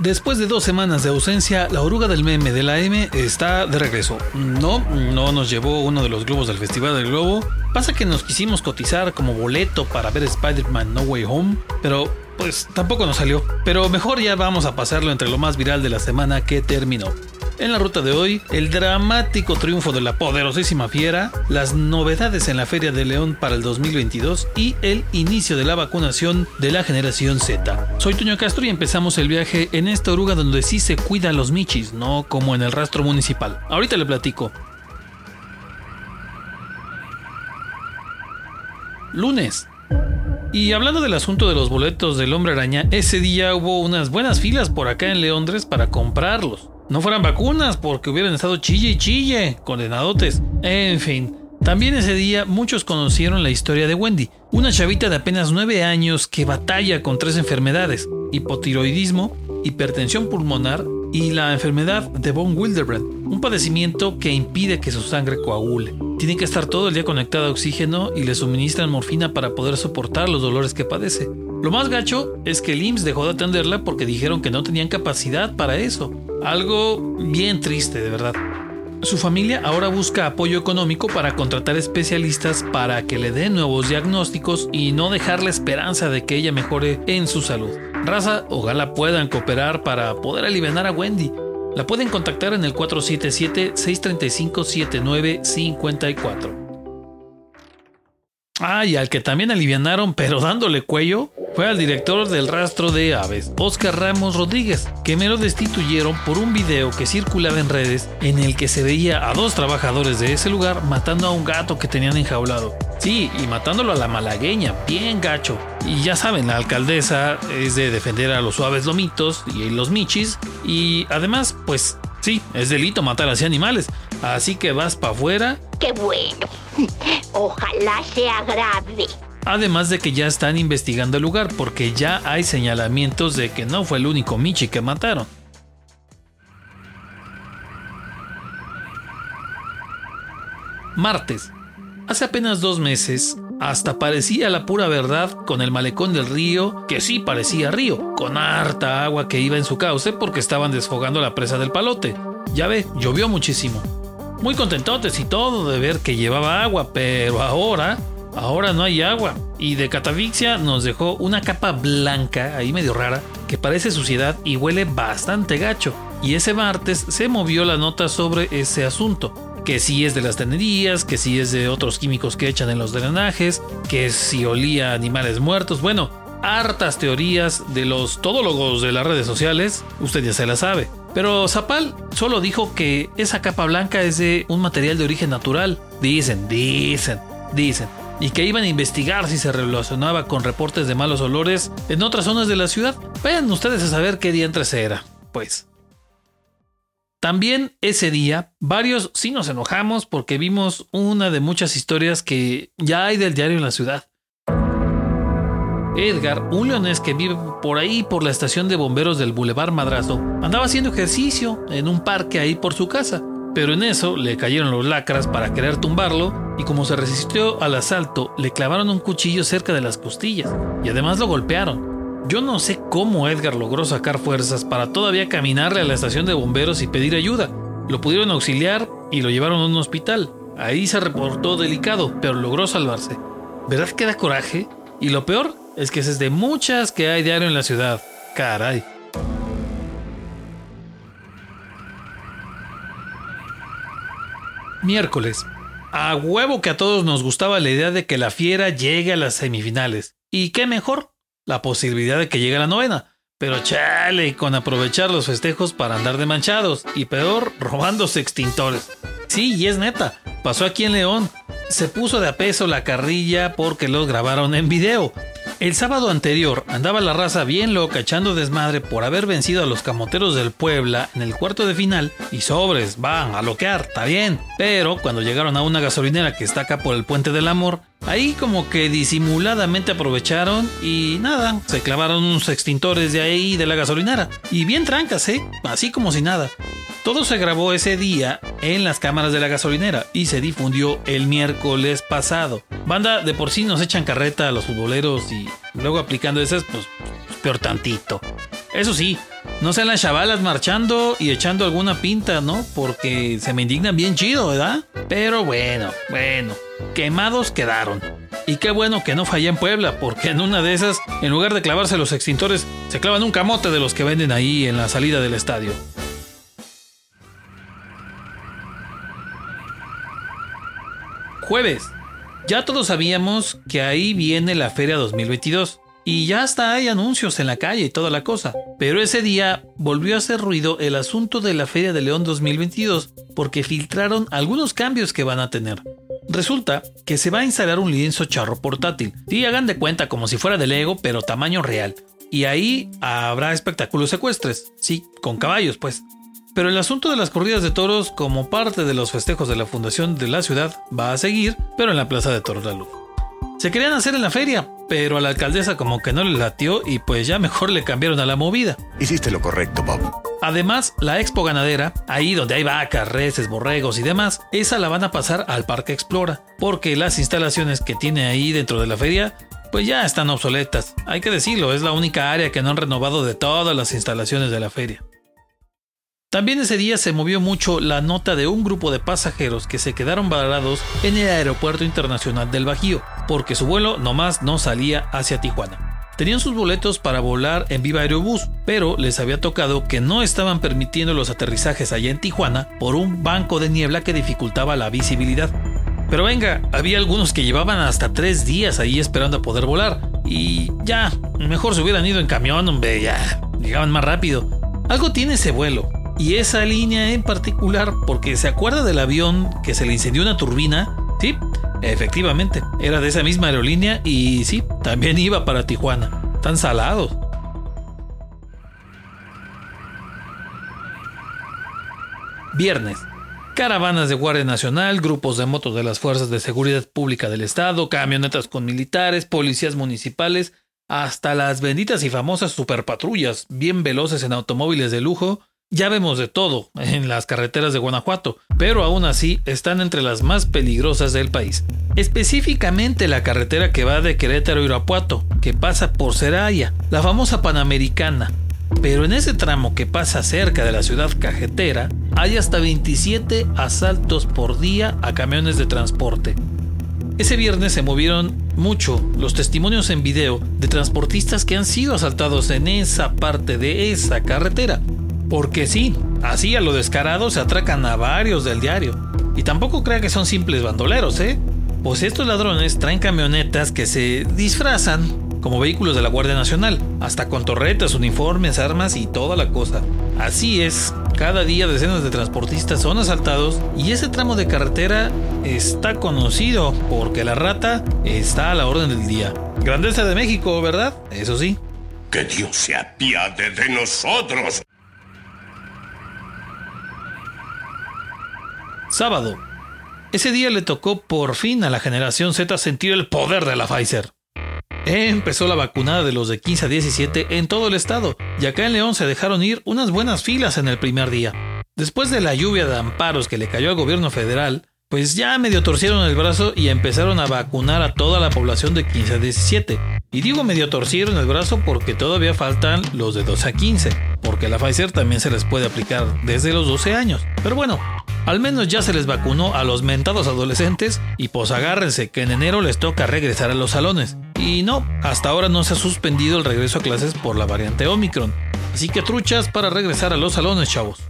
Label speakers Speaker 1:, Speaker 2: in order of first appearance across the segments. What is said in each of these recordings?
Speaker 1: Después de dos semanas de ausencia, la oruga del meme de la M está de regreso. No, no nos llevó uno de los globos del Festival del Globo. Pasa que nos quisimos cotizar como boleto para ver Spider-Man No Way Home, pero pues tampoco nos salió. Pero mejor ya vamos a pasarlo entre lo más viral de la semana que terminó. En la ruta de hoy, el dramático triunfo de la poderosísima fiera, las novedades en la Feria de León para el 2022 y el inicio de la vacunación de la generación Z. Soy Toño Castro y empezamos el viaje en esta oruga donde sí se cuidan los michis, no como en el rastro municipal. Ahorita le platico. Lunes, y hablando del asunto de los boletos del hombre araña, ese día hubo unas buenas filas por acá en Leondres para comprarlos. No fueran vacunas porque hubieran estado chille y chille, condenadotes. En fin, también ese día muchos conocieron la historia de Wendy, una chavita de apenas 9 años que batalla con tres enfermedades, hipotiroidismo, hipertensión pulmonar y la enfermedad de von Wilderbrand, un padecimiento que impide que su sangre coagule. Tiene que estar todo el día conectada a oxígeno y le suministran morfina para poder soportar los dolores que padece. Lo más gacho es que el IMSS dejó de atenderla porque dijeron que no tenían capacidad para eso. Algo bien triste, de verdad. Su familia ahora busca apoyo económico para contratar especialistas para que le den nuevos diagnósticos y no dejar la esperanza de que ella mejore en su salud. Raza, ojalá puedan cooperar para poder aliviar a Wendy. La pueden contactar en el 477-635-7954. Ah, y al que también alivianaron, pero dándole cuello, fue al director del rastro de aves, Oscar Ramos Rodríguez, que me lo destituyeron por un video que circulaba en redes en el que se veía a dos trabajadores de ese lugar matando a un gato que tenían enjaulado. Sí, y matándolo a la malagueña, bien gacho. Y ya saben, la alcaldesa es de defender a los suaves lomitos y los michis, y además, pues sí, es delito matar así animales. Así que vas para afuera.
Speaker 2: ¡Qué bueno! Ojalá sea grave.
Speaker 1: Además de que ya están investigando el lugar porque ya hay señalamientos de que no fue el único Michi que mataron. Martes. Hace apenas dos meses, hasta parecía la pura verdad con el malecón del río, que sí parecía río, con harta agua que iba en su cauce porque estaban desfogando la presa del palote. Ya ve, llovió muchísimo. Muy contentotes y todo de ver que llevaba agua, pero ahora Ahora no hay agua. Y de catafixia nos dejó una capa blanca, ahí medio rara, que parece suciedad y huele bastante gacho. Y ese martes se movió la nota sobre ese asunto. Que si es de las tenerías, que si es de otros químicos que echan en los drenajes, que si olía animales muertos. Bueno, hartas teorías de los todólogos de las redes sociales, usted ya se la sabe. Pero Zapal solo dijo que esa capa blanca es de un material de origen natural. Dicen, dicen, dicen y que iban a investigar si se relacionaba con reportes de malos olores en otras zonas de la ciudad. Vayan ustedes a saber qué día entre era, pues. También ese día, varios sí nos enojamos porque vimos una de muchas historias que ya hay del diario en la ciudad. Edgar, un leonés que vive por ahí por la estación de bomberos del Boulevard Madrazo, andaba haciendo ejercicio en un parque ahí por su casa pero en eso le cayeron los lacras para querer tumbarlo y como se resistió al asalto, le clavaron un cuchillo cerca de las costillas y además lo golpearon. Yo no sé cómo Edgar logró sacar fuerzas para todavía caminarle a la estación de bomberos y pedir ayuda. Lo pudieron auxiliar y lo llevaron a un hospital. Ahí se reportó delicado, pero logró salvarse. ¿Verdad que da coraje? Y lo peor es que es de muchas que hay diario en la ciudad. Caray. Miércoles. A huevo que a todos nos gustaba la idea de que la fiera llegue a las semifinales. ¿Y qué mejor? La posibilidad de que llegue a la novena. Pero chale, con aprovechar los festejos para andar de manchados. Y peor, robándose extintores. Sí, y es neta. Pasó aquí en León. Se puso de a peso la carrilla porque los grabaron en video. El sábado anterior andaba la raza bien loca echando desmadre por haber vencido a los camoteros del Puebla en el cuarto de final y sobres, van a loquear, está bien. Pero cuando llegaron a una gasolinera que está acá por el puente del amor, ahí como que disimuladamente aprovecharon y nada, se clavaron unos extintores de ahí de la gasolinera. Y bien trancas, ¿eh? Así como si nada. Todo se grabó ese día en las cámaras de la gasolinera y se difundió el miércoles pasado. Banda, de por sí nos echan carreta a los futboleros y luego aplicando esas, pues peor tantito. Eso sí, No sean las chavalas marchando y echando alguna pinta, ¿no? Porque se me indignan bien chido, ¿verdad? Pero bueno, bueno, quemados quedaron. Y qué bueno que no fallé en Puebla, porque en una de esas, en lugar de clavarse los extintores, se clavan un camote de los que venden ahí en la salida del estadio. Jueves. Ya todos sabíamos que ahí viene la Feria 2022. Y ya hasta hay anuncios en la calle y toda la cosa. Pero ese día volvió a hacer ruido el asunto de la Feria de León 2022 porque filtraron algunos cambios que van a tener. Resulta que se va a instalar un lienzo charro portátil. Sí, hagan de cuenta como si fuera de Lego, pero tamaño real. Y ahí habrá espectáculos secuestres. Sí, con caballos, pues. Pero el asunto de las corridas de toros como parte de los festejos de la fundación de la ciudad va a seguir, pero en la Plaza de Toros La Luz. Se querían hacer en la feria, pero a la alcaldesa como que no le latió y pues ya mejor le cambiaron a la movida.
Speaker 3: Hiciste lo correcto, Bob.
Speaker 1: Además, la expo ganadera, ahí donde hay vacas, reses, borregos y demás, esa la van a pasar al Parque Explora, porque las instalaciones que tiene ahí dentro de la feria pues ya están obsoletas. Hay que decirlo, es la única área que no han renovado de todas las instalaciones de la feria. También ese día se movió mucho la nota de un grupo de pasajeros que se quedaron varados en el Aeropuerto Internacional del Bajío, porque su vuelo nomás no salía hacia Tijuana. Tenían sus boletos para volar en Viva Aerobús, pero les había tocado que no estaban permitiendo los aterrizajes allá en Tijuana por un banco de niebla que dificultaba la visibilidad. Pero venga, había algunos que llevaban hasta tres días ahí esperando a poder volar. Y ya, mejor se hubieran ido en camión, hombre, ya, llegaban más rápido. Algo tiene ese vuelo, y esa línea en particular, porque se acuerda del avión que se le incendió una turbina, sí, efectivamente, era de esa misma aerolínea y sí, también iba para Tijuana. Tan salados. Viernes. Caravanas de Guardia Nacional, grupos de motos de las Fuerzas de Seguridad Pública del Estado, camionetas con militares, policías municipales, hasta las benditas y famosas superpatrullas, bien veloces en automóviles de lujo, ya vemos de todo en las carreteras de Guanajuato, pero aún así están entre las más peligrosas del país. Específicamente la carretera que va de Querétaro a Irapuato, que pasa por Seraya, la famosa Panamericana. Pero en ese tramo que pasa cerca de la ciudad cajetera, hay hasta 27 asaltos por día a camiones de transporte. Ese viernes se movieron mucho los testimonios en video de transportistas que han sido asaltados en esa parte de esa carretera. Porque sí, así a lo descarado se atracan a varios del diario. Y tampoco crea que son simples bandoleros, ¿eh? Pues estos ladrones traen camionetas que se disfrazan como vehículos de la Guardia Nacional, hasta con torretas, uniformes, armas y toda la cosa. Así es, cada día decenas de transportistas son asaltados y ese tramo de carretera está conocido porque la rata está a la orden del día. Grandeza de México, ¿verdad? Eso sí.
Speaker 3: Que Dios se apiade de nosotros.
Speaker 1: Sábado. Ese día le tocó por fin a la generación Z sentir el poder de la Pfizer. Empezó la vacunada de los de 15 a 17 en todo el estado, y acá en León se dejaron ir unas buenas filas en el primer día. Después de la lluvia de amparos que le cayó al gobierno federal, pues ya medio torcieron el brazo y empezaron a vacunar a toda la población de 15 a 17. Y digo medio torcieron el brazo porque todavía faltan los de 12 a 15, porque la Pfizer también se les puede aplicar desde los 12 años. Pero bueno, al menos ya se les vacunó a los mentados adolescentes y pues agárrense que en enero les toca regresar a los salones. Y no, hasta ahora no se ha suspendido el regreso a clases por la variante Omicron. Así que truchas para regresar a los salones, chavos.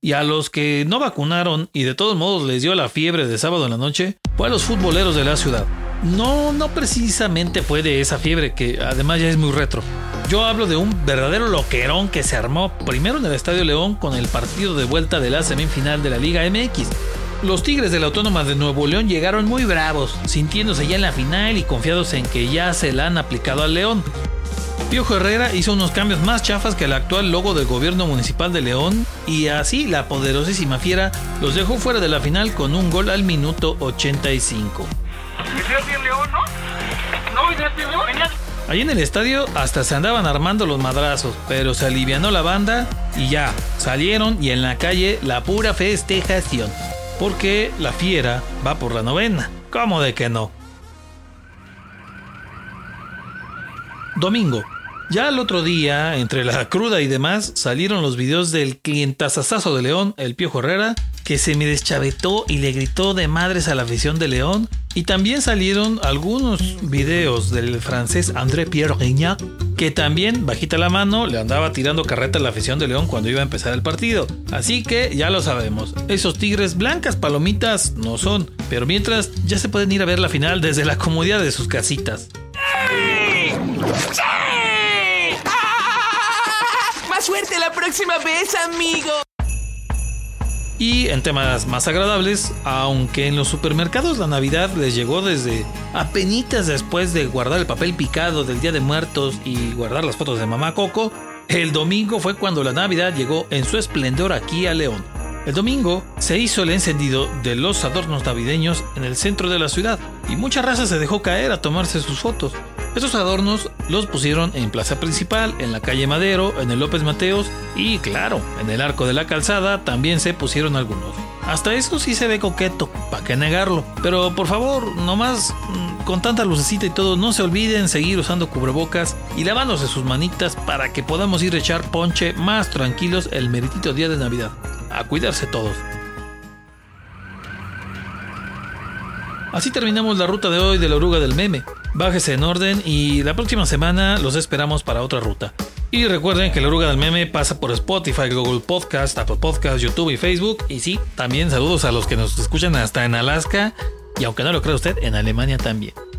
Speaker 1: Y a los que no vacunaron y de todos modos les dio la fiebre de sábado en la noche, fue a los futboleros de la ciudad. No, no precisamente fue de esa fiebre que además ya es muy retro. Yo hablo de un verdadero loquerón que se armó primero en el Estadio León con el partido de vuelta de la semifinal de la Liga MX. Los Tigres de la Autónoma de Nuevo León llegaron muy bravos, sintiéndose ya en la final y confiados en que ya se la han aplicado al León. Piojo Herrera hizo unos cambios más chafas que el actual logo del gobierno municipal de León y así la poderosísima fiera los dejó fuera de la final con un gol al minuto 85. Ahí en el estadio hasta se andaban armando los madrazos, pero se alivianó la banda y ya, salieron y en la calle la pura festejación. Porque la fiera va por la novena. ¿Cómo de que no? Domingo. Ya el otro día, entre la cruda y demás, salieron los videos del clientazazazo de León, el Piojo Herrera, que se me deschavetó y le gritó de madres a la afición de León. Y también salieron algunos videos del francés André Pierre Rignac, que también, bajita la mano, le andaba tirando carreta a la afición de León cuando iba a empezar el partido. Así que ya lo sabemos, esos tigres blancas palomitas no son, pero mientras ya se pueden ir a ver la final desde la comodidad de sus casitas.
Speaker 4: suerte la próxima vez, amigo.
Speaker 1: Y en temas más agradables, aunque en los supermercados la Navidad les llegó desde apenitas después de guardar el papel picado del Día de Muertos y guardar las fotos de Mamá Coco, el domingo fue cuando la Navidad llegó en su esplendor aquí a León. El domingo se hizo el encendido de los adornos navideños en el centro de la ciudad y mucha raza se dejó caer a tomarse sus fotos. Estos adornos los pusieron en Plaza Principal, en la calle Madero, en el López Mateos y claro, en el Arco de la Calzada también se pusieron algunos. Hasta eso sí se ve coqueto, ¿para qué negarlo? Pero por favor, nomás mm, con tanta lucecita y todo, no se olviden seguir usando cubrebocas y lavándose sus manitas para que podamos ir a echar ponche más tranquilos el meritito día de Navidad. A cuidarse todos. Así terminamos la ruta de hoy de la oruga del meme. Bájese en orden y la próxima semana los esperamos para otra ruta. Y recuerden que la oruga del meme pasa por Spotify, Google Podcast, Apple Podcast, YouTube y Facebook. Y sí, también saludos a los que nos escuchan hasta en Alaska y aunque no lo crea usted, en Alemania también.